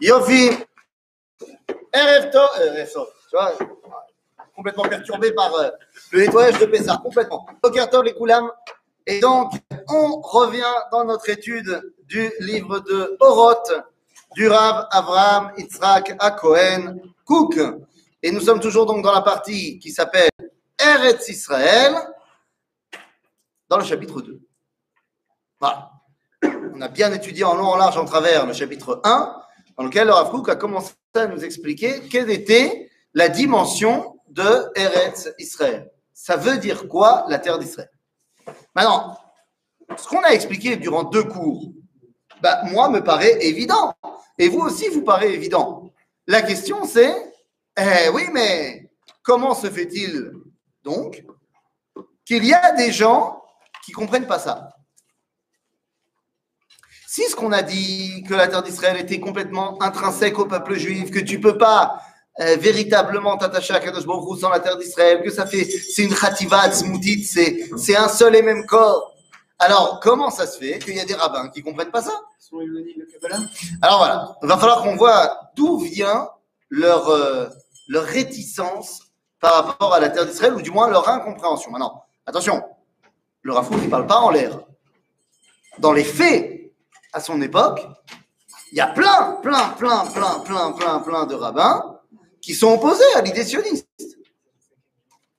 Yofi, Tov, euh, tu vois, complètement perturbé par euh, le nettoyage de Pessah, complètement. Boker Tov, les Koulam. Et donc, on revient dans notre étude du livre de Oroth, du Rav Avraham Yitzhak Akohen Cook. Et nous sommes toujours donc dans la partie qui s'appelle Eretz Israël, dans le chapitre 2. Voilà. On a bien étudié en long, en large, en travers le chapitre 1, dans lequel le a commencé à nous expliquer quelle était la dimension de Eretz Israël. Ça veut dire quoi la terre d'Israël? Maintenant, ce qu'on a expliqué durant deux cours, bah, moi, me paraît évident. Et vous aussi, vous paraît évident. La question, c'est, eh oui, mais comment se fait-il donc qu'il y a des gens qui comprennent pas ça? Si ce qu'on a dit, que la terre d'Israël était complètement intrinsèque au peuple juif, que tu peux pas euh, véritablement t'attacher à Kadosh Baruch sans la terre d'Israël, que ça fait, c'est une khativat, smoutit, c'est, c'est un seul et même corps. Alors, comment ça se fait qu'il y a des rabbins qui comprennent pas ça? Alors voilà, il va falloir qu'on voit d'où vient leur, euh, leur réticence par rapport à la terre d'Israël, ou du moins leur incompréhension. Maintenant, attention, le Rafouk ne parle pas en l'air. Dans les faits, à son époque, il y a plein, plein, plein, plein, plein, plein, plein de rabbins qui sont opposés à l'idée sioniste,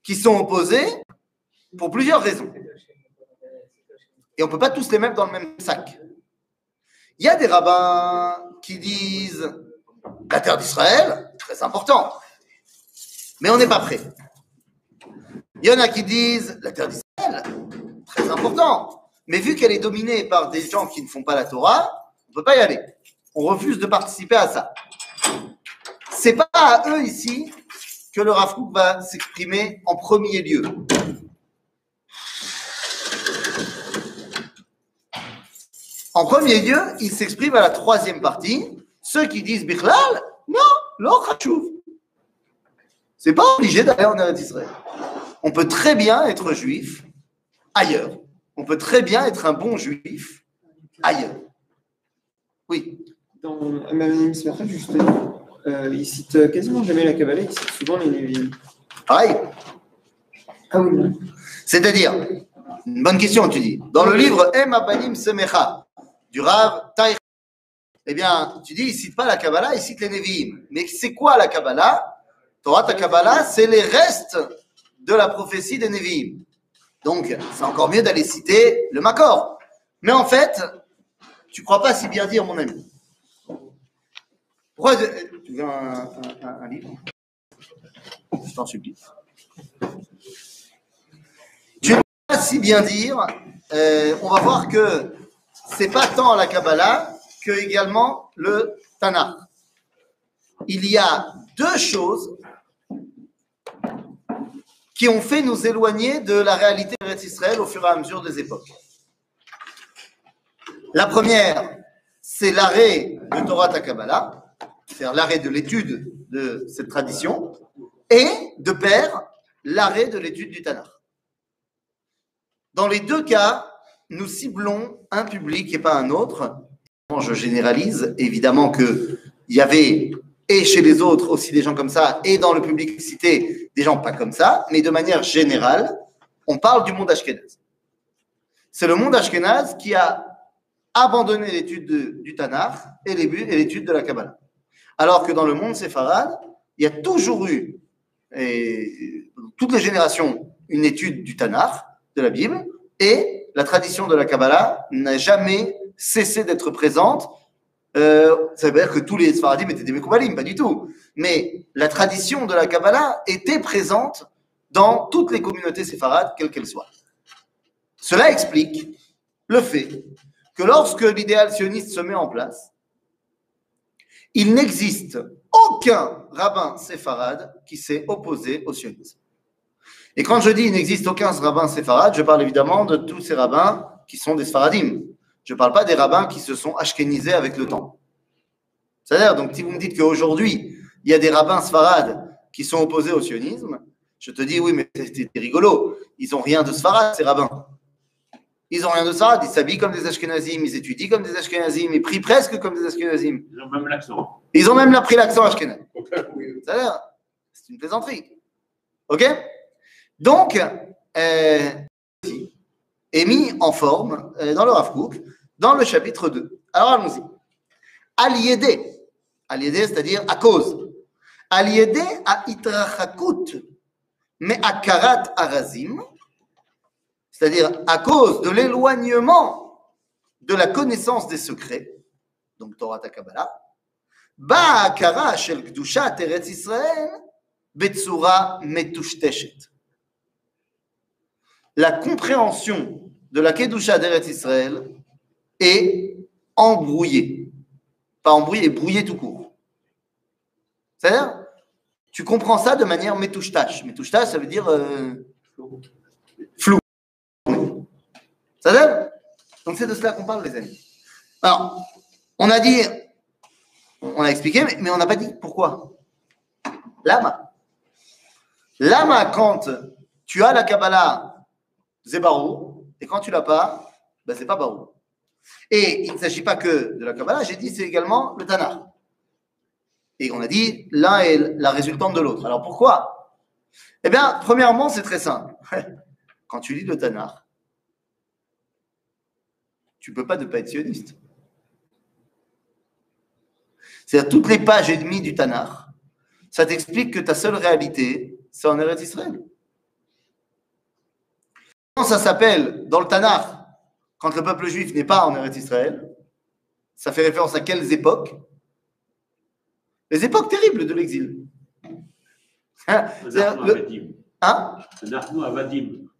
qui sont opposés pour plusieurs raisons. Et on ne peut pas tous les mettre dans le même sac. Il y a des rabbins qui disent la terre d'Israël, très important, mais on n'est pas prêt. Il y en a qui disent la terre d'Israël, très important, mais vu qu'elle est dominée par des gens qui ne font pas la Torah, on ne peut pas y aller. On refuse de participer à ça c'est pas à eux ici que le Rav va s'exprimer en premier lieu. En premier lieu, il s'exprime à la troisième partie. Ceux qui disent Bichlal, non, l'Ochachouv. C'est pas obligé d'aller en Eretz Israël. On peut très bien être juif ailleurs. On peut très bien être un bon juif ailleurs. Oui. Dans Amanim justement, euh, il cite quasiment jamais la Kabbalah, il cite souvent les Nevi'im. Pareil. Ah oui. C'est-à-dire, une bonne question, tu dis. Dans le livre Em Abanim Semecha du Rav Taïch, eh bien, tu dis, il ne cite pas la Kabbalah, il cite les Nevi'im. Mais c'est quoi la Kabbalah? Torah ta Kabbalah, c'est les restes de la prophétie des Nevi'im. Donc, c'est encore mieux d'aller citer le Makor. Mais en fait, tu ne crois pas si bien dire, mon ami. Pourquoi tu veux un, livre Je t'en supplie. Tu ne peux pas si bien dire. Euh, on va voir que c'est pas tant la Kabbalah que également le Tanakh. Il y a deux choses qui ont fait nous éloigner de la réalité de Israël au fur et à mesure des époques. La première, c'est l'arrêt de Torah Kabbalah faire l'arrêt de l'étude de cette tradition, et de pair, l'arrêt de l'étude du Tanakh. Dans les deux cas, nous ciblons un public et pas un autre. Je généralise, évidemment qu'il y avait et chez les autres aussi des gens comme ça, et dans le public cité des gens pas comme ça, mais de manière générale, on parle du monde ashkénaze. C'est le monde ashkénaze qui a abandonné l'étude du Tanakh et l'étude de la Kabbalah. Alors que dans le monde séfarade, il y a toujours eu, et, toutes les générations, une étude du Tanakh, de la Bible, et la tradition de la Kabbalah n'a jamais cessé d'être présente. Euh, ça veut dire que tous les Sfaradim étaient des Mekoubalim, pas du tout. Mais la tradition de la Kabbalah était présente dans toutes les communautés séfarades, quelles qu'elles soient. Cela explique le fait que lorsque l'idéal sioniste se met en place, il n'existe aucun rabbin séfarade qui s'est opposé au sionisme. Et quand je dis il n'existe aucun rabbin séfarade, je parle évidemment de tous ces rabbins qui sont des sfaradim. Je ne parle pas des rabbins qui se sont ashkénisés avec le temps. C'est-à-dire, donc, si vous me dites qu'aujourd'hui, il y a des rabbins sfarades qui sont opposés au sionisme, je te dis oui, mais c'est rigolo. Ils n'ont rien de sfarade, ces rabbins. Ils ont rien de ça. Ils s'habillent comme des Ashkenazim, ils étudient comme des Ashkenazim, ils prient presque comme des Ashkenazim. Ils ont même l'accent. Ils ont même appris l'accent Ashkenaz. Oui. Ça a l'air. C'est une plaisanterie. OK? Donc, euh, est mis en forme euh, dans le Rav Kook, dans le chapitre 2. Alors allons-y. Aliédé. Aliédé, c'est-à-dire à cause. Aliédé à itrachakut, mais à karat arazim, c'est-à-dire à cause de l'éloignement de la connaissance des secrets, donc Torah Takabala, ba akara shel kdushat Eretz Israël betsura metushteshet. La compréhension de la kedusha d'Eretz Israël est embrouillée. Pas embrouillée, brouillée tout court. C'est-à-dire, tu comprends ça de manière. Metushtash, ça veut dire euh, flou. Ça veut Donc c'est de cela qu'on parle, les amis. Alors, on a dit, on a expliqué, mais, mais on n'a pas dit pourquoi. Lama. Lama, quand tu as la Kabbalah, c'est barou, et quand tu l'as pas, ben c'est pas barou. Et il ne s'agit pas que de la Kabbalah, j'ai dit c'est également le Tanakh. Et on a dit l'un est la résultante de l'autre. Alors pourquoi? Eh bien, premièrement, c'est très simple. Quand tu lis le Tanakh, tu ne peux pas ne pas être sioniste. C'est-à-dire toutes les pages et demie du Tanakh, ça t'explique que ta seule réalité, c'est en Eretz Israël. Comment ça s'appelle dans le Tanakh? Quand le peuple juif n'est pas en Eretz Israël Ça fait référence à quelles époques? Les époques terribles de l'exil. Hein? Le- hein?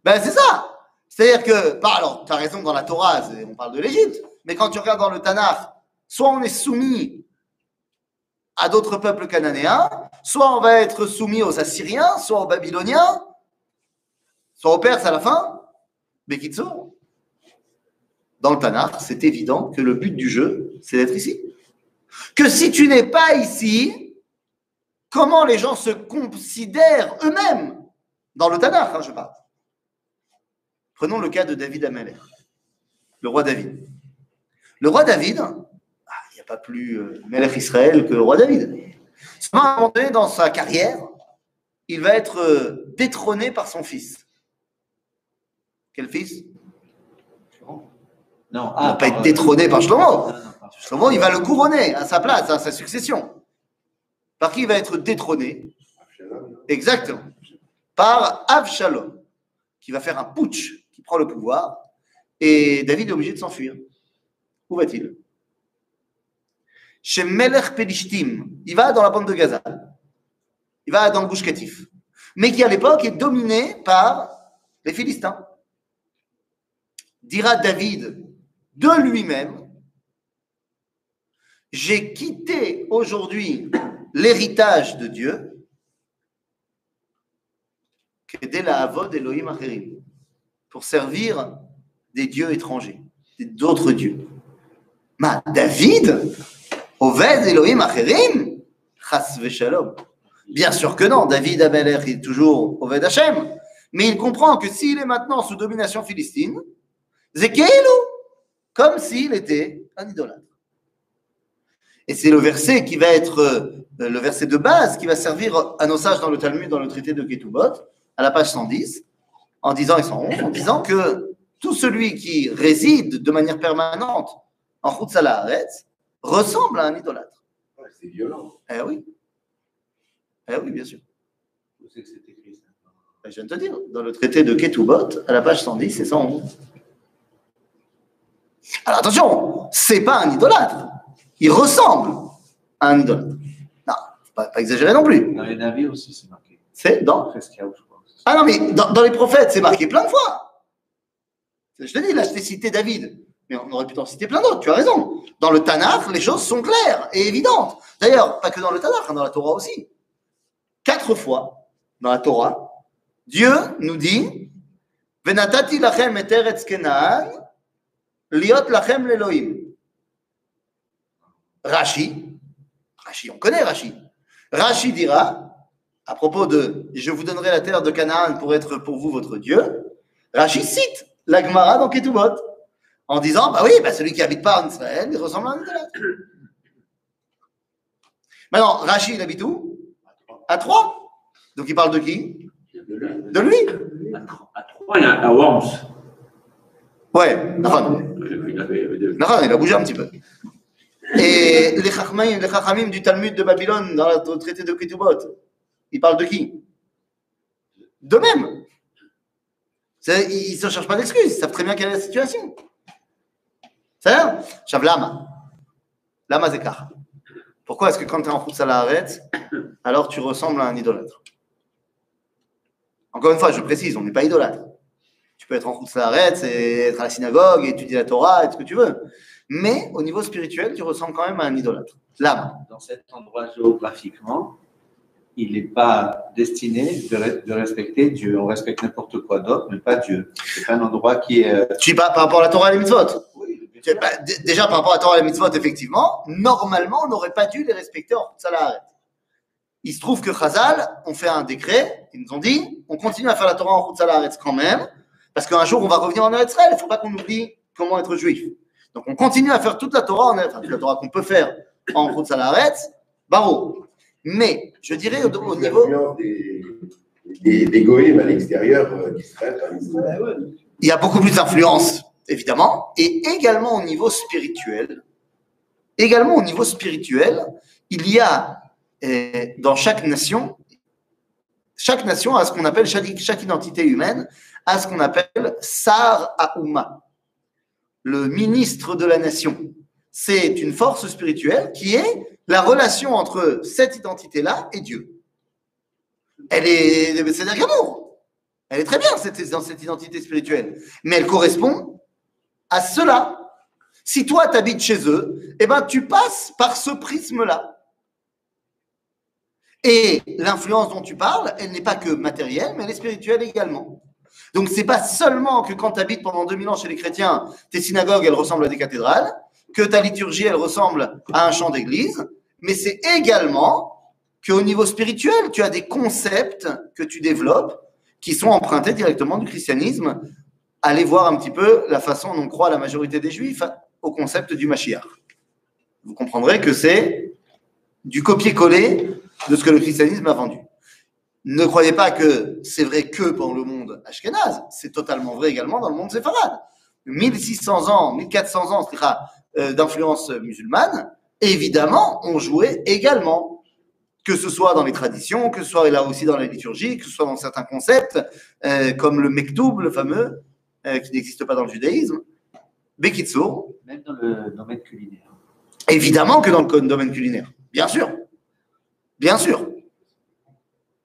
Ben, c'est ça. C'est-à-dire que, bah, alors, tu as raison dans la Torah, on parle de l'Égypte, mais quand tu regardes dans le Tanakh, soit on est soumis à d'autres peuples cananéens, soit on va être soumis aux Assyriens, soit aux Babyloniens, soit aux Perses à la fin. Mais Kitso, dans le Tanakh, c'est évident que le but du jeu, c'est d'être ici. Que si tu n'es pas ici, comment les gens se considèrent eux-mêmes dans le Tanakh, hein, je parle. Prenons le cas de David Ameller, le roi David. Le roi David, ah, il n'y a pas plus euh, Melech Israël que le roi David. Seulement, moment dans sa carrière, il va être euh, détrôné par son fils. Quel fils? Non, Il ne va pas être par- détrôné par Shlomo. Non, non, par- Shlomo, il va le couronner à sa place, à sa succession. Par qui il va être détrôné Exactement. Par Avshalom, qui va faire un putsch, qui prend le pouvoir, et David est obligé de s'enfuir. Où va-t-il Chez Melech Pelishtim, il va dans la bande de Gaza, il va dans le Gush Katif, mais qui à l'époque est dominé par les Philistins. Dira David de lui-même, j'ai quitté aujourd'hui l'héritage de Dieu Kedé la avod Elohim acherim, pour servir des dieux étrangers, d'autres dieux. Ma David, Oved Elohim acherim, chas. Bien sûr que non, David Amelech est toujours Oved Hashem, mais il comprend que s'il est maintenant sous domination philistine, c'est comme s'il était un idolâtre. Et c'est le verset qui va être euh, le verset de base qui va servir à nos sages dans le Talmud, dans le traité de Ketubot, à la page 110, en disant, et 111, en disant que tout celui qui réside de manière permanente en Haaretz ressemble à un idolâtre. Ouais, c'est violent. Eh oui. Eh oui, bien sûr. Où c'est que c'est écrit ça? Je viens de te dire, dans le traité de Ketubot, à la page 110 et 111. Alors attention, c'est pas un idolâtre. Il ressemble à un idolâtre. Non, faut pas, pas exagérer non plus. Dans les navires aussi, c'est marqué. C'est dans. Ah non, mais dans, dans les prophètes, c'est marqué plein de fois. Je te dis, là, je t'ai cité David. Mais on aurait pu t'en citer plein d'autres, tu as raison. Dans le Tanakh, les choses sont claires et évidentes. D'ailleurs, pas que dans le Tanakh, hein, dans la Torah aussi. Quatre fois, dans la Torah, Dieu nous dit Venatati lachem et eretz liot lachem l'Elohim. Rashi, Rashi, on connaît Rashi. Rashi dira, à propos de Je vous donnerai la terre de Canaan pour être pour vous votre Dieu, Rashi cite la Gemara dans Ketubot, en disant, bah oui, bah celui qui habite pas en Israël, il ressemble à un idolâtre. Maintenant, Rachid, il habite où? À Troyes. Donc il parle de qui? De lui. À Tro- À Troyes, à Worms. Ouais, Il de- a bougé un petit peu. Et les Chachamim, les Chachamim du Talmud de Babylone, dans le traité de Ketubot, ils parlent de qui? D'eux-mêmes. C'est- Ils ne se cherchent pas d'excuses, ils savent très bien quelle est la situation. C'est ça Chav Lama. Lama Zekar. Pourquoi est-ce que quand tu es en route à la arrête, alors tu ressembles à un idolâtre? Encore une fois, je précise, on n'est pas idolâtre. Tu peux être en arrête, c'est être à la synagogue, étudier la Torah, et ce que tu veux. Mais au niveau spirituel, tu ressembles quand même à un idolâtre. L'âme. Dans cet endroit géographiquement, il n'est pas destiné de, re- de respecter Dieu. On respecte n'importe quoi d'autre, mais pas Dieu. C'est un endroit qui est. euh, Tu dis pas par rapport à la Torah et les mitzvot. Oui, Tu déjà, par rapport à la Torah et les mitzvot, effectivement, normalement, on n'aurait pas dû les respecter en arrête. Il se trouve que Chazal ont fait un décret, ils nous ont dit, on continue à faire la Torah en arrête quand même, parce qu'un jour, on va revenir en Israël, il ne faut pas qu'on oublie comment être juif. Donc, on continue à faire toute la Torah, en- enfin, toute la Torah qu'on peut faire en route arrête, barreau. Mais, je dirais, au, au niveau... Des, des, des goïms à l'extérieur euh, d'Israël, exemple. il y a beaucoup plus d'influence, évidemment, et également au niveau spirituel. Également au niveau spirituel, il y a euh, dans chaque nation, chaque nation a ce qu'on appelle, chaque, chaque identité humaine a ce qu'on appelle Sar Aouma, le ministre de la nation. C'est une force spirituelle qui est la relation entre cette identité-là et Dieu. Elle est, c'est d'amour. Elle est très bien cette, dans cette identité spirituelle, mais elle correspond à cela. Si toi, tu habites chez eux, eh ben, tu passes par ce prisme-là. Et l'influence dont tu parles, elle n'est pas que matérielle, mais elle est spirituelle également. Donc, c'est pas seulement que quand tu habites pendant 2000 ans chez les chrétiens, tes synagogues, elles ressemblent à des cathédrales, que ta liturgie, elle ressemble à un chant d'église, mais c'est également qu'au niveau spirituel, tu as des concepts que tu développes qui sont empruntés directement du christianisme. Allez voir un petit peu la façon dont croit la majorité des juifs au concept du Mashiach. Vous comprendrez que c'est du copier-coller de ce que le christianisme a vendu. Ne croyez pas que c'est vrai que pour le monde ashkénaze, c'est totalement vrai également dans le monde séfarade. 1600 ans, 1400 ans euh, d'influence musulmane, évidemment, on jouait également que ce soit dans les traditions, que ce soit là aussi dans la liturgie, que ce soit dans certains concepts, euh, comme le mektoub, le fameux, euh, qui n'existe pas dans le judaïsme. Bekitsour, Même dans le domaine culinaire. évidemment que dans le domaine culinaire, bien sûr. Bien sûr.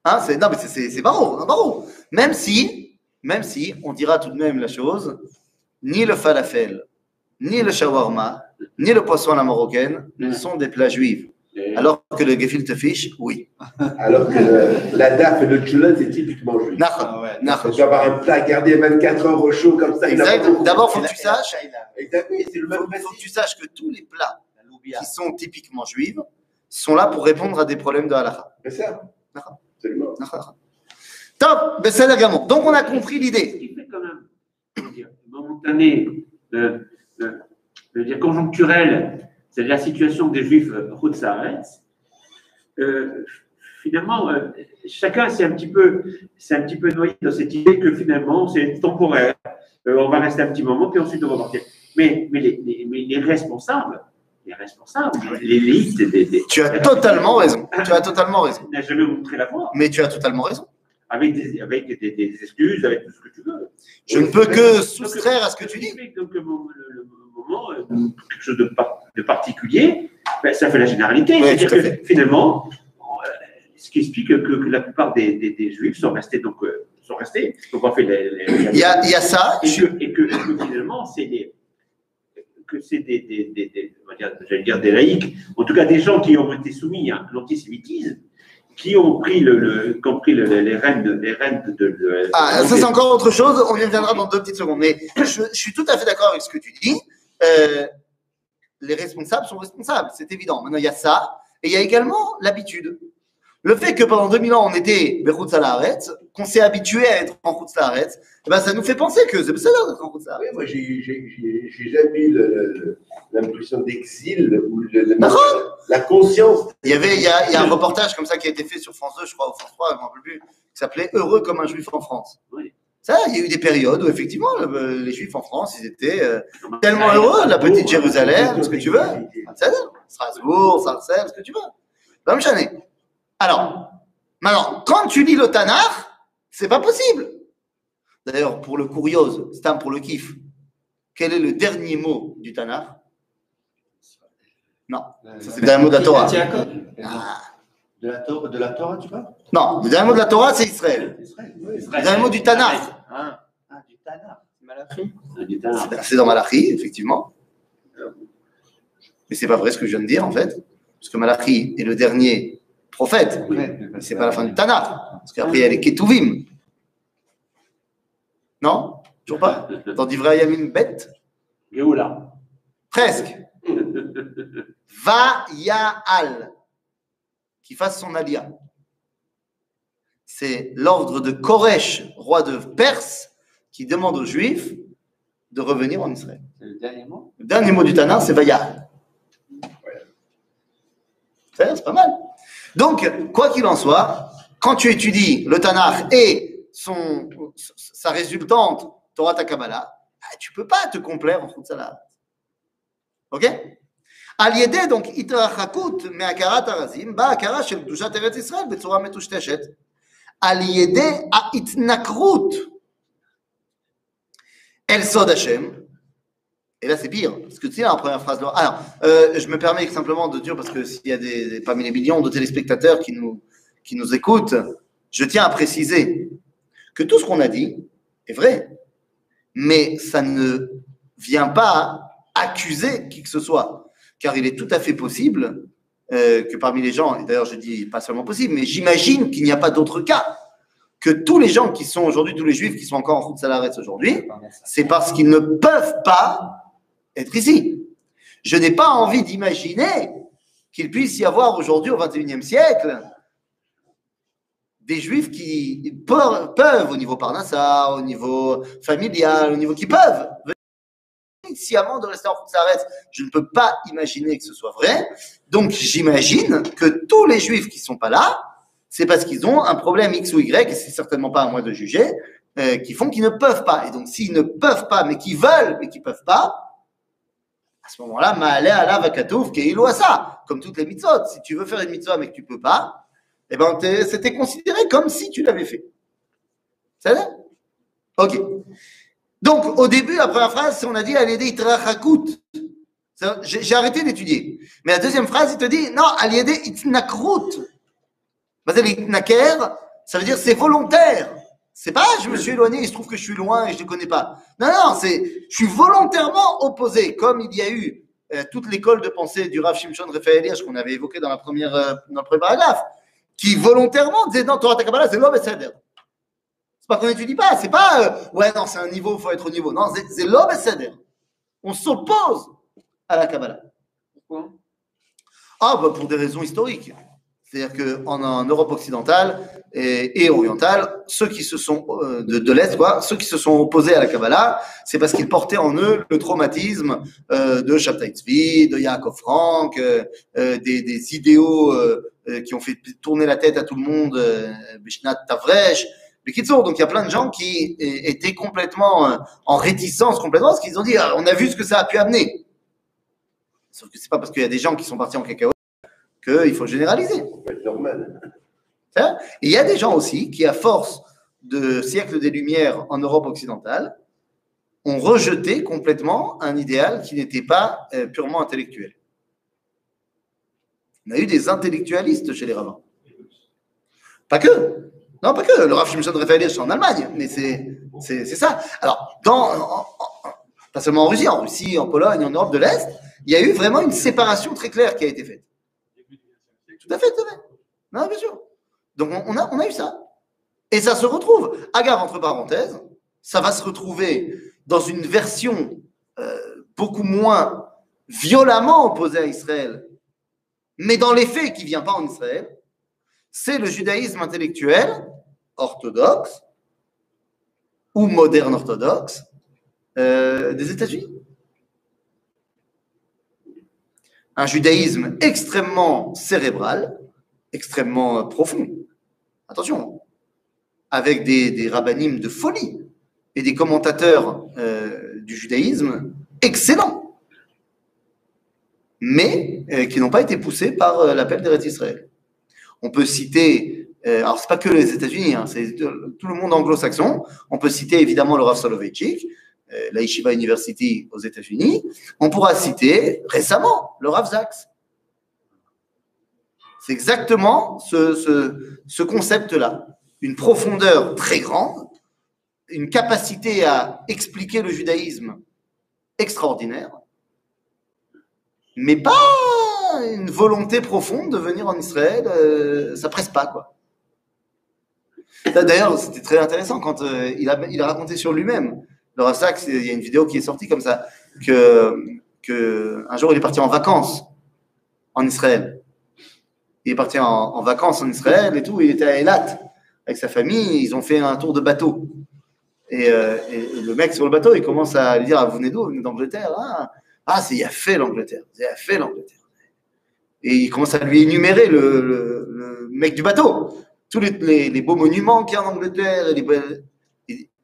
Hein, c'est, non, mais c'est, c'est, barreau, non, barreau. Même si, même si, on dira tout de même la chose, ni le falafel, ni le shawarma, ni le poisson à la marocaine ne sont des plats juifs. Et- Alors que le gefilte fish, oui. Alors que le- la daf et le tchoula, c'est typiquement juif. Ah ouais. Tu dois avoir un plat gardé 24 heures au chaud comme ça. il D'abord, faut que tu saches, Exact, oui, c'est le faut, même faut principe. que tu saches que tous les plats qui sont typiquement juifs sont là pour répondre à des problèmes de halakha. C'est ça. D'accord. Absolument. Top, ben c'est également. Donc on a compris Ce l'idée. qui fait quand même, dire, momentané, dire conjoncturel, c'est la situation des Juifs Routsaretz, euh, finalement, euh, chacun s'est un petit peu, s'est un petit peu noyé dans cette idée que finalement c'est temporaire. Euh, on va rester un petit moment, puis ensuite on va partir. Mais, mais, les, les- mais les responsables, les responsables, l'élite, des- Tu as totalement raison. Tu as totalement raison. n'a jamais montré la voie, Mais tu as totalement raison. avec des, avec des, des excuses, avec tout ce que tu veux. Je ne peux que soustraire à ce que tu dis. Donc, le, mo- le- le moment, euh, quelque chose de, par- de particulier, ben, ça fait la généralité. C'est-à-dire que finalement, euh, ce qui explique que, que la plupart des, des- des Juifs sont restés, donc, euh, sont restés. Donc, en fait, les- les- Il y a, il y a ça. et, je- que, et que- et que finalement, c'est des que c'est des, des, des, des- dire, des laïcs, en tout cas des gens qui ont été soumis à l'antisémitisme, qui ont pris, le, le- qui ont pris le- les rênes de, les rênes de, de- de- Ah, ça c'est encore autre chose. On y reviendra dans deux petites secondes. Mais je, je suis tout à fait d'accord avec ce que tu dis. Euh, les responsables sont responsables, c'est évident. Maintenant, il y a ça. Et il y a également l'habitude. Le fait que pendant 2000 ans, on était Bechutz Haaretz, qu'on s'est habitué à être en Chutz Haaretz, eh ben, ça nous fait penser que c'est ça d'être en Haaretz. Oui, moi, j'ai j'ai- j'ai- j'ai jamais eu l'impression d'exil ou le- la conscience. Il y avait, il y, a, il y a un reportage comme ça qui a été fait sur France 2, je crois, ou France 3, je ne me rappelle plus, qui s'appelait Heureux comme un juif en France. Oui. Ça, il y a eu des périodes où effectivement, le- les juifs en France, ils étaient euh, tellement heureux, la petite Jérusalem, ce que tu veux. Strasbourg, Sarcelles, ce que tu veux. Pas me chaner. Alors, maintenant, quand tu lis le Tanakh, c'est pas possible. D'ailleurs, pour le curiose, c'est un pour le kiff. Quel est le dernier mot du Tanakh? Ça, c'est le dernier mot de la Torah. Ah. De la, Torah, de la Torah, tu vois Non, le dernier mot de la Torah, c'est Israël. Israël, oui. Le dernier mot du Tanakh. Ah, Ah, du Tanakh. Malachi. c'est dans Malachi, effectivement. Mais c'est pas vrai ce que je viens de dire, en fait. Parce que Malachi est le dernier prophète. Mais c'est pas la fin du Tanakh. Parce qu'après, il y a les Ketuvim. Non? Toujours pas? Dans Divrei Yamin Bet? Géoula. Presque. Va Yaal. Qui fasse son alia. C'est l'ordre de Koresh, roi de Perse, qui demande aux Juifs de revenir en Israël. C'est le dernier mot? Le dernier mot du Tanakh, c'est. C'est c'est pas mal. Donc, quoi qu'il en soit, quand tu étudies le Tanakh et son, sa résultante, Torah Takabala, tu peux pas te complaire en Khutzalah. Ok על ידי donc התרחקות מהכרת הרזים, באה הכרה של קדושת ארץ ישראל בצורה מטושטשת. על ידי ההתנכרות אל סוד השם, et là, c'est pire, parce que tu sais, la première phrase. Alors, euh, je me permets simplement de dire, parce que s'il y a des, des- parmi les millions de téléspectateurs qui nous, qui nous écoutent, je tiens à préciser que tout ce qu'on a dit est vrai, mais ça ne vient pas accuser qui que ce soit, car il est tout à fait possible euh, que parmi les gens, et d'ailleurs je dis pas seulement possible, mais j'imagine qu'il n'y a pas d'autre cas, que tous les gens qui sont aujourd'hui, tous les juifs qui sont encore en route salaretz aujourd'hui, c'est parce qu'ils ne peuvent pas être ici. Je n'ai pas envie d'imaginer qu'il puisse y avoir aujourd'hui, au XXIe siècle, des juifs qui peuvent, au niveau Parnassa, au niveau familial, au niveau qui peuvent sciemment de rester en Khutzaretz. Je ne peux pas imaginer que ce soit vrai. Donc j'imagine que tous les juifs qui sont pas là, c'est parce qu'ils ont un problème X ou Y, et c'est certainement pas à moi de juger, euh, qui font qu'ils ne peuvent pas. Et donc s'ils ne peuvent pas, mais qu'ils veulent, mais qu'ils peuvent pas, à ce moment-là, Ma'ale ala vakatouf keilu asa. Comme toutes les mitzvot. Si tu veux faire une mitzvah mais que tu peux pas, eh ben, c'était considéré comme si tu l'avais fait. C'est vrai Ok. Donc, au début, la première phrase, on a dit itrachakut. J'ai arrêté d'étudier. Mais la deuxième phrase, il te dit non, Aliédé itnakrut. L'itnaker, ça veut dire c'est volontaire. C'est pas je me suis éloigné, il se trouve que je suis loin et je ne connais pas. Non, non, c'est je suis volontairement opposé, comme il y a eu euh, toute l'école de pensée du Rav Shimshon Raphaël Hirsch qu'on avait évoqué dans, la première, euh, dans le premier paragraphe, qui volontairement disait non, Torah Takabala, c'est l'homme et c'est C'est pas qu'on n'étudie pas, c'est pas euh, ouais, non, c'est un niveau, il faut être au niveau. Non, c'est- l'homme et c'est On s'oppose à la Kabbalah. Pourquoi? Ah, bah, pour des raisons historiques. C'est-à-dire qu'en en Europe occidentale et, orientale, ceux qui se sont euh, de, l'Est, ceux qui se sont opposés à la Kabbalah, c'est parce qu'ils portaient en eux le traumatisme euh, de Shabtai Tzvi, de Yaakov Frank, euh, des, idéaux qui ont fait tourner la tête à tout le monde, Bishnat Tavresh, Bekitsour. Donc il y a plein de gens qui étaient complètement en réticence, complètement, parce qu'ils ont dit, ah, on a vu ce que ça a pu amener. Sauf que c'est pas parce qu'il y a des gens qui sont partis en cacahuète qu'il faut généraliser. Normal. Et il y a des gens aussi qui, à force de siècles des Lumières en Europe occidentale, ont rejeté complètement un idéal qui n'était pas euh, purement intellectuel. On a eu des intellectualistes chez les rabbins. Pas que. Non, pas que. Le Rav Shimshon Raphaël c'est en Allemagne, mais c'est ça. Alors, dans, en- en- pas seulement en Russie, en Russie, en Pologne, en Europe de l'Est, il y a eu vraiment une séparation très claire qui a été faite. Tout à fait, tout à fait. Non, bien sûr. Donc on, a, eu ça. Et ça se retrouve, agave entre parenthèses, ça va se retrouver dans une version euh, beaucoup moins violemment opposée à Israël, mais dans les faits qui ne vient pas en Israël. c'est le judaïsme intellectuel orthodoxe ou moderne orthodoxe euh, des États-Unis. Un judaïsme extrêmement cérébral, extrêmement profond. Attention, avec des, des rabbinim de folie et des commentateurs euh, du judaïsme excellents, mais euh, qui n'ont pas été poussés par euh, l'appel d'Eretz Israël. On peut citer, euh, alors c'est pas que les États-Unis, hein, c'est tout le monde anglo-saxon. On peut citer évidemment le Rav Soloveitchik, euh, la Yeshiva University aux États-Unis. On pourra citer récemment le Rav Zaks. C'est exactement ce, ce, ce concept-là. Une profondeur très grande, une capacité à expliquer le judaïsme extraordinaire, mais pas une volonté profonde de venir en Israël, euh, ça presse pas quoi. D'ailleurs, c'était très intéressant quand euh, il a raconté sur lui-même. Le Rav Sachs, il y a une vidéo qui est sortie comme ça, que, un jour il est parti en vacances en Israël. Il est parti en, vacances en Israël et tout, il était à Eilat avec sa famille, ils ont fait un tour de bateau. Et, euh, et- le mec sur le bateau, il commence à lui dire ah, Vous venez d'où? Vous venez d'Angleterre? Ah, ah c'est fait l'Angleterre. C'est fait l'Angleterre. Et il commence à lui énumérer le, mec du bateau, tous les, beaux monuments qu'il y a en Angleterre. et-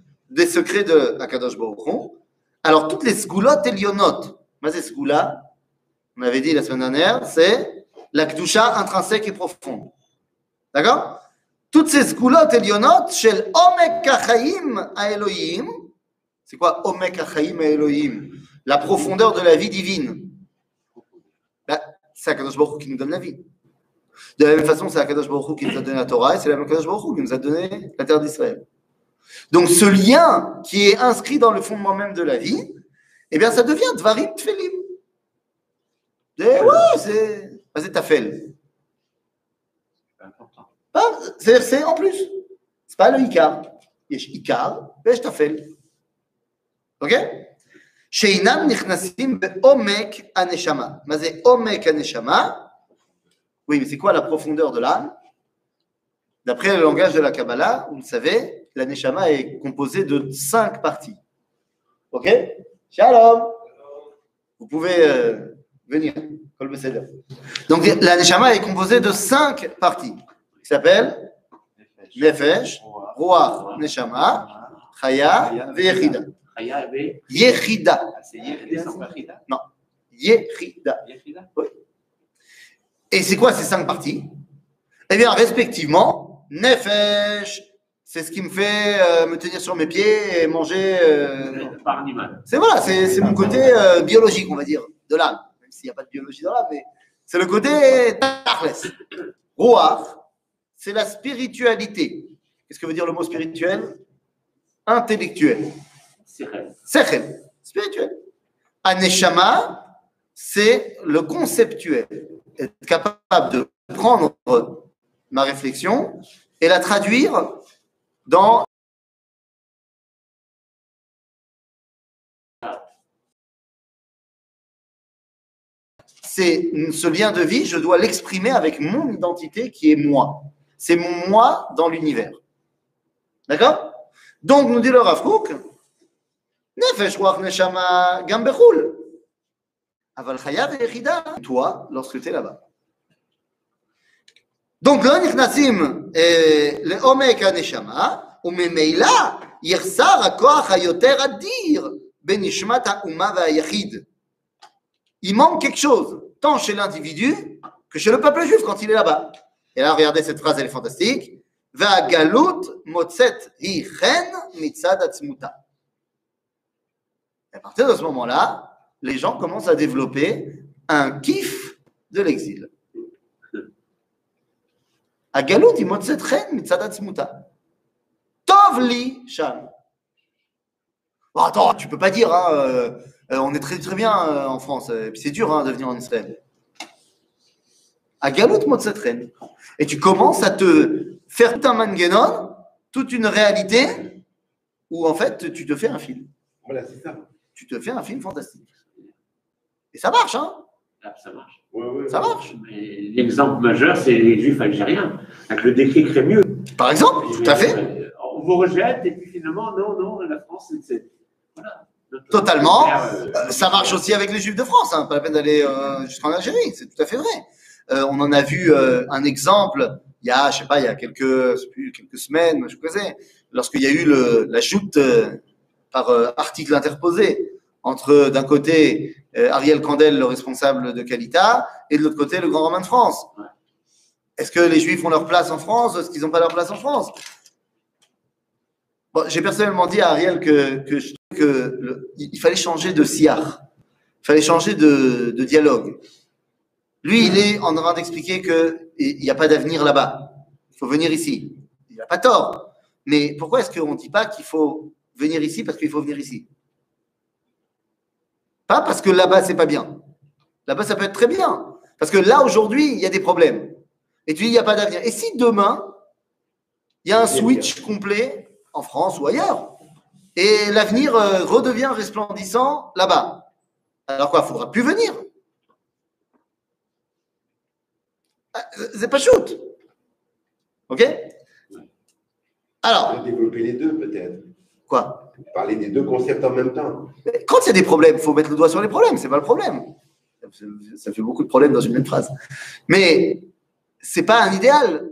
des secrets de Akadosh Baruch Hu, alors toutes les sgoulottes elionotes, mais c'est sgoula, on avait dit la semaine dernière, c'est la kdusha intrinsèque et profonde. D'accord? Toutes ces sgoulottes elionotes shel omek achaim Elohim. C'est quoi omek achaim Elohim? La profondeur de la vie divine. Bah, c'est Akadosh Baruch qui nous donne la vie. De la même façon, c'est Akadosh Baruch qui nous a donné la Torah et c'est la même Akadosh Baruch qui nous a donné la terre d'Israël. Donc ce lien qui est inscrit dans le fondement même de la vie, eh bien ça devient Dvarim Tfelim. Et ouais, c'est bah, c'est Tafel. C'est important. Pas- C'est c'est en plus. C'est pas le Icar. יש עיקר ויש טפל. אוקיי? שאינם נכנסים בעומק הנשמה. מה זה עומק הנשמה? Oui, mais c'est quoi la profondeur de l'âme D'après le langage de la Kabbalah, vous le savez, la neshama est composée de cinq parties. Ok? Shalom Vous pouvez euh, venir. Donc la neshama est composée de cinq parties qui s'appellent Nefesh, Ruach, Neshama, Chaya, Yechida. Chaya ve- Yechida. Ah, C'est Yechida. Yechida Et c'est quoi ces cinq parties? Eh bien, respectivement, Nefesh, c'est ce qui me fait euh, me tenir sur mes pieds et manger. euh, par animal. C'est voilà, c'est mon côté euh, biologique, on va dire, de l'âme. Même s'il n'y a pas de biologie dans l'âme, mais c'est le côté Tachles. Ruach, c'est la spiritualité. Qu'est-ce que veut dire le mot spirituel? Intellectuel. Sechel. Sechel, spirituel. Aneshama, c'est le conceptuel. Être capable de prendre ma réflexion et la traduire dans c'est ce lien de vie, je dois l'exprimer avec mon identité qui est moi. C'est mon moi dans l'univers. D'accord? Donc, nous dit le Rav Kook, Nefesh Neshama toi, lorsque tu es là-bas. Donc, לא נכנסים אה, לעומק הנשמה, וממילא יחסר הכוח היותר אדיר בנשמת האומה והיחיד. Il manque quelque chose, tant chez l'individu que chez le peuple juif quand il est là-bas. Et là, regardez cette phrase, elle est fantastique. והגלות מוצאת היא חן מצד עצמותה. Et à partir de ce moment-là, les gens commencent à développer un kiff de l'exil. הגלות היא מוצאת חן מצד עצמותה. טוב לי שם. Bon, attends, tu peux pas dire, hein, euh, euh, on est très très bien euh, en France, euh, et puis c'est dur hein, de venir en Israël. À Galout Motzetren. Et tu commences à te faire tout un mangenon, toute une réalité, où en fait tu te fais un film. Voilà, c'est ça. Tu te fais un film fantastique. Et ça marche, hein Là, ça marche. Ouais, ouais, Ça marche. L'exemple majeur, c'est les juifs algériens, avec le décret Crémieux. Par exemple, tout à fait. Euh, On vous rejette, et puis finalement, non, non, la France, c'est-. Voilà. Totalement. Euh, Euh, Ça marche aussi avec les Juifs de France, hein, pas la peine d'aller euh, jusqu'en Algérie, c'est tout à fait vrai. Euh, on en a vu euh, un exemple il y a, je sais pas, il y a quelques, quelques semaines, je sais, lorsqu'il y a eu le, la joute euh, par euh, article interposé entre d'un côté euh, Ariel Candel, le responsable de Calita, et de l'autre côté le grand romain de France. Est-ce que les Juifs ont leur place en France Est-ce qu'ils n'ont pas leur place en France? Bon, j'ai personnellement dit à Ariel que, que je trouve que le- il il fallait changer de siar, il fallait changer de, de dialogue. Lui, il est en train d'expliquer que il n'y a pas d'avenir là-bas. Il faut venir ici. Il n'a pas tort. Mais pourquoi est-ce qu'on ne dit pas qu'il faut venir ici parce qu'il faut venir ici? Pas parce que là-bas, c'est pas bien. Là-bas, ça peut être très bien. Parce que là, aujourd'hui, il y a des problèmes. Et tu dis, il n'y a pas d'avenir. Et si demain, il y a un switch complet en France ou ailleurs, et l'avenir euh, redevient resplendissant là-bas, alors quoi, il ne faudra plus venir. Ah, C'est pas shoot. OK? Alors, On va développer les deux, peut-être. quoi? parler des deux concepts en même temps. Quand il y a des problèmes, il faut mettre le doigt sur les problèmes, c'est pas le problème. Ça fait beaucoup de problèmes dans une même phrase. Mais c'est pas un idéal.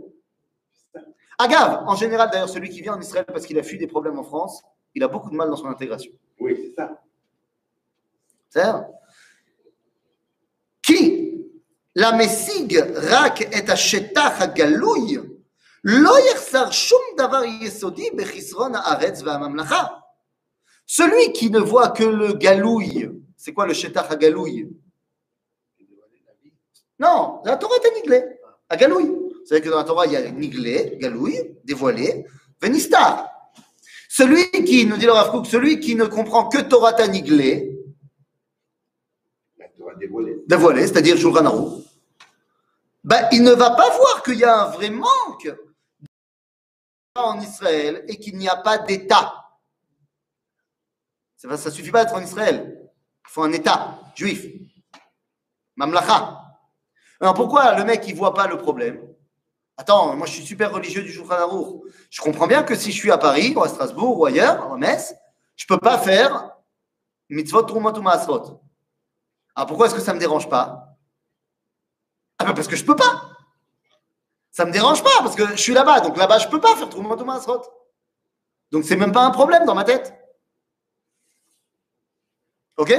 Agave, en général, d'ailleurs, celui qui vient en Israël parce qu'il a fui des problèmes en France, il a beaucoup de mal dans son intégration. Oui, c'est ça. C'est ça Qui La Messig rak et ashetach hagalouy, lo yersar shum davar yesodi bechisron haaretz v'amamlacha. Celui qui ne voit que le galouille, c'est quoi le shetach hagalouille Non, la Torah est niglé, à galouille. C'est vrai que dans la Torah, il y a niglé, galouille, dévoilé, venistar. Celui qui, nous dit le Rav Kook, celui qui ne comprend que Torah niglé, La Torah dévoilée. dévoilé, c'est-à-dire Shulchan Aruch, ben, il ne va pas voir qu'il y a un vrai manque en Israël et qu'il n'y a pas d'État. Ça ne suffit pas d'être en Israël. Il faut un État juif. Mamlacha. Alors pourquoi le mec il voit pas le problème? Attends, moi je suis super religieux du Shulchan Aruch. Je comprends bien que si je suis à Paris ou à Strasbourg ou ailleurs, à Metz, je peux pas faire mitzvot trumot ou. Alors pourquoi est-ce que ça ne me dérange pas? Ah ben parce que je peux pas. Ça me dérange pas parce que je suis là-bas, donc là-bas je peux pas faire Trumot ou Maasrot. Donc c'est même pas un problème dans ma tête. Ok?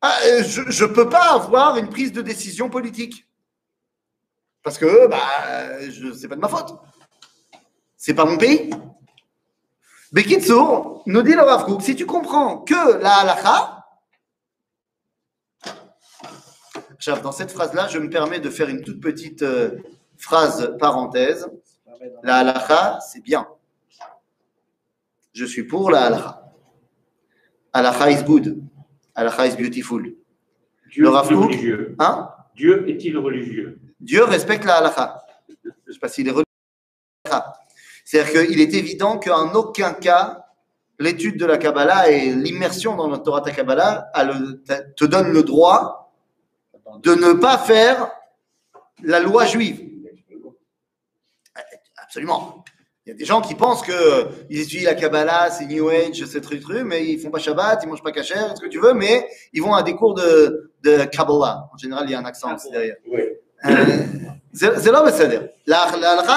Ah, euh, Je ne peux pas avoir une prise de décision politique. Parce que bah, je, c'est pas de ma faute. C'est pas mon pays. Bekitsour, nous dit le Rav si tu comprends que la halakha, dans cette phrase-là, je me permets de faire une toute petite euh, phrase parenthèse. La halakha, c'est bien. Je suis pour la halakha. Halakha is good. Halakha is beautiful. Dieu Le Rav religieux Hein? Dieu est-il religieux? Dieu respecte la halakha. Je ne sais pas s'il est religieux. C'est-à-dire qu'il est évident qu'en aucun cas, l'étude de la Kabbalah et l'immersion dans notre Torah Kabbalah le- te donne le droit de ne pas faire la loi juive. Absolument. Il y a des gens qui pensent que ils étudient la Kabbalah, c'est New Age, c'est truc truc, mais ils font pas Shabbat, ils mangent pas kasher, ce que tu veux, mais ils vont à des cours de, de Kabbalah. En général, il y a un accent aussi derrière. Oui. Euh, c'est là, c'est-à-dire. La,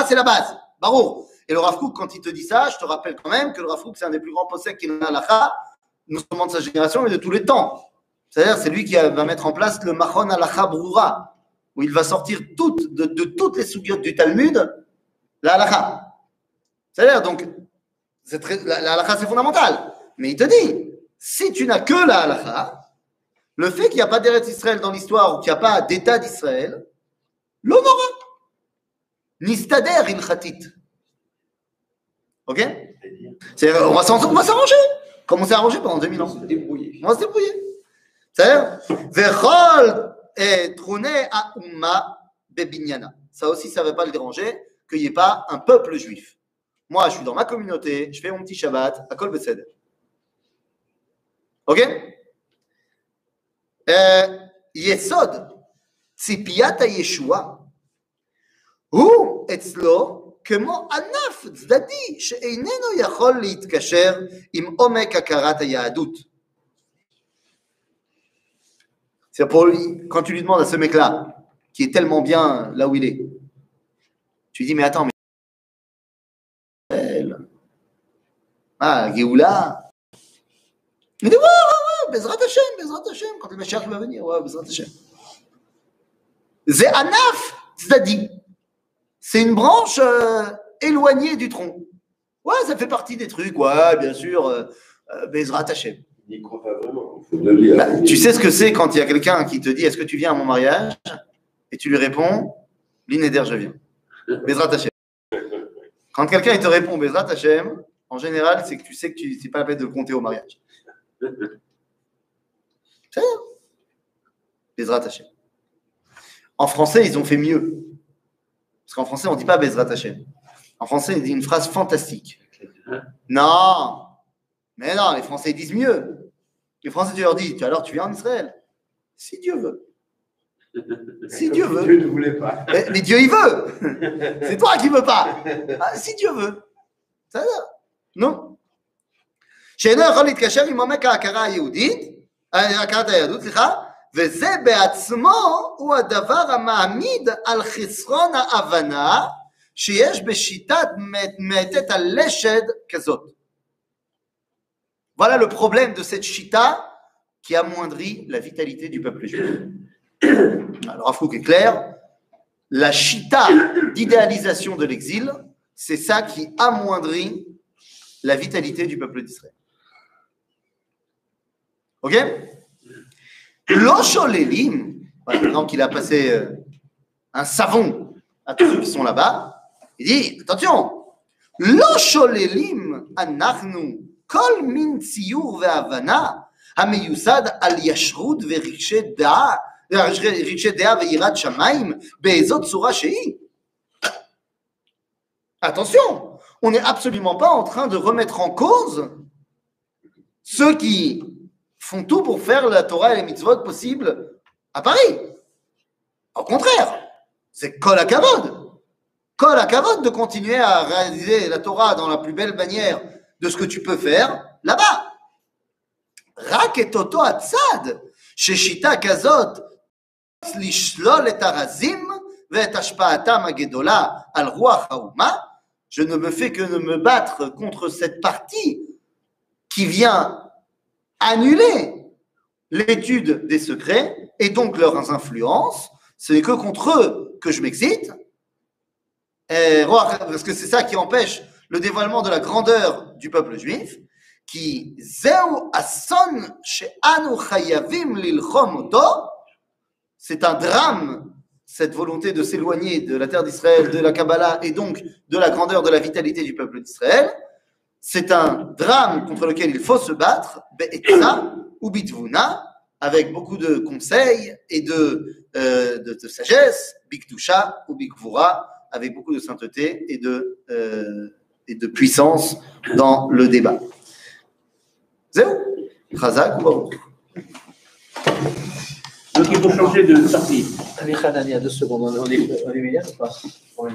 c'est la base. Barou. Et le Rav Kook, quand il te dit ça, je te rappelle quand même que le Rav Kook, c'est un des plus grands possèques qui est la halakha, non seulement de sa génération, mais de tous les temps. C'est-à-dire, c'est lui qui va mettre en place le Machon halakha broura, où il va sortir toutes, de, de toutes les sougiotes du Talmud, la halakha. C'est-à-dire, donc, très, la, la halakha, c'est fondamental. Mais il te dit, si tu n'as que la halakha, le fait qu'il n'y a pas d'Eretz Israël dans l'histoire ou qu'il n'y a pas d'État d'Israël, l'honora. nistader ilchatit. Ok? C'est-à-dire, on va s'en- on va s'arranger, comme on s'est arrangé pendant 2000 ans? Se débrouiller. On va se débrouiller. C'est-à-dire. Ça aussi, ça ne va pas le déranger qu'il n'y ait pas un peuple juif. Moi, je suis dans ma communauté, je fais mon petit Shabbat à Kol Besed. Ok Euh, Yesod, ציפיית הישועה, הוא אצלו כמו ענף צדדי שאיננו יכול להתקשר עם עומק הכרת היהדות. C'est pour lui, quand tu lui demandes à ce mec-là, qui est tellement bien là où il est, tu lui dis, mais attends, mais. Ah, Géoula. Il dit, ouais, ouais, ouais, Bezrat Hashem, Bezrat Hashem, quand le Mashiach va venir, ouais, Bezrat Hashem. C'est une branche euh, éloignée du tronc. Ouais, ça fait partie des trucs, ouais, bien sûr, euh, euh, Bezrat Hashem. Il croit pas vraiment. Bah, tu sais ce que c'est quand il y a quelqu'un qui te dit Est-ce que tu viens à mon mariage? Et tu lui réponds L'inéder, je viens. Bezrat Hashem. Quand quelqu'un te répond Bezrat Hashem, en général, c'est que tu sais que tu c'est pas la peine de le compter au mariage. C'est. Bezrat Hashem. En français, ils ont fait mieux. Parce qu'en français, on ne dit pas Bezrat Hashem. En français, ils disent une phrase fantastique. Non Mais non, les Français disent mieux. Les Français, tu leur dis, tu- alors tu viens en Israël. Si Dieu veut. Si Dieu veut. Dieu ne voulait pas. Mais, mais Dieu, il veut. C'est toi qui veux pas. Ah, si Dieu veut. Ça va. Non. שאינו יכול להתקשר עם עומק ההכרה היהודית, אה, הכרת היהדות, סליחה, וזה בעצמו הוא הדבר המעמיד על חסרון ההבנה שיש בשיטת מתת הלשד כזאת. Voilà le problème de cette chita qui amoindrit la vitalité du peuple juif. Alors, Afouk est clair, la chita d'idéalisation de l'exil, c'est ça qui amoindrit la vitalité du peuple d'Israël. Ok L'Osholelim, voilà, maintenant qu'il a passé euh, un savon à tous ceux qui sont là-bas, il dit attention, l'Osholelim anachnu kol min ציור והבנה המיוסד על ישרות ורגשי דעה, רגשי דעה ויראת שמיים באיזו צורה שהיא. Attention, on n'est absolument pas en train de remettre en cause ceux qui font tout pour faire la Torah et les mitzvot possibles à Paris. Au contraire, c'est kol hakavod. Kol hakavod de continuer à réaliser la Torah dans la plus belle manière de ce que tu peux faire là-bas. רק את אותו הצד ששיטה כזאת לשלול את הרזים ואת השפעתם הגדולה על רוח האומה, je ne me fais que de me battre contre cette partie qui vient annuler l'étude des secrets et donc leurs influences. Ce n'est que contre eux que je m'excite. Parce que c'est ça qui empêche le dévoilement de la grandeur du peuple juif. Qui c'est un drame cette volonté de s'éloigner de la terre d'Israël, de la Kabbalah et donc de la grandeur de la vitalité du peuple d'Israël. C'est un drame contre lequel il faut se battre, ou bitvuna, avec beaucoup de conseils et de, euh, de, sagesse, bikdusha ou bikvura, avec beaucoup de sainteté et de, euh, puissance dans le débat. Zéro. Chazak ou. Donc il faut changer de sortie. Allez, Hanan, il y a deux secondes. On est, on est meilleur ou pas? On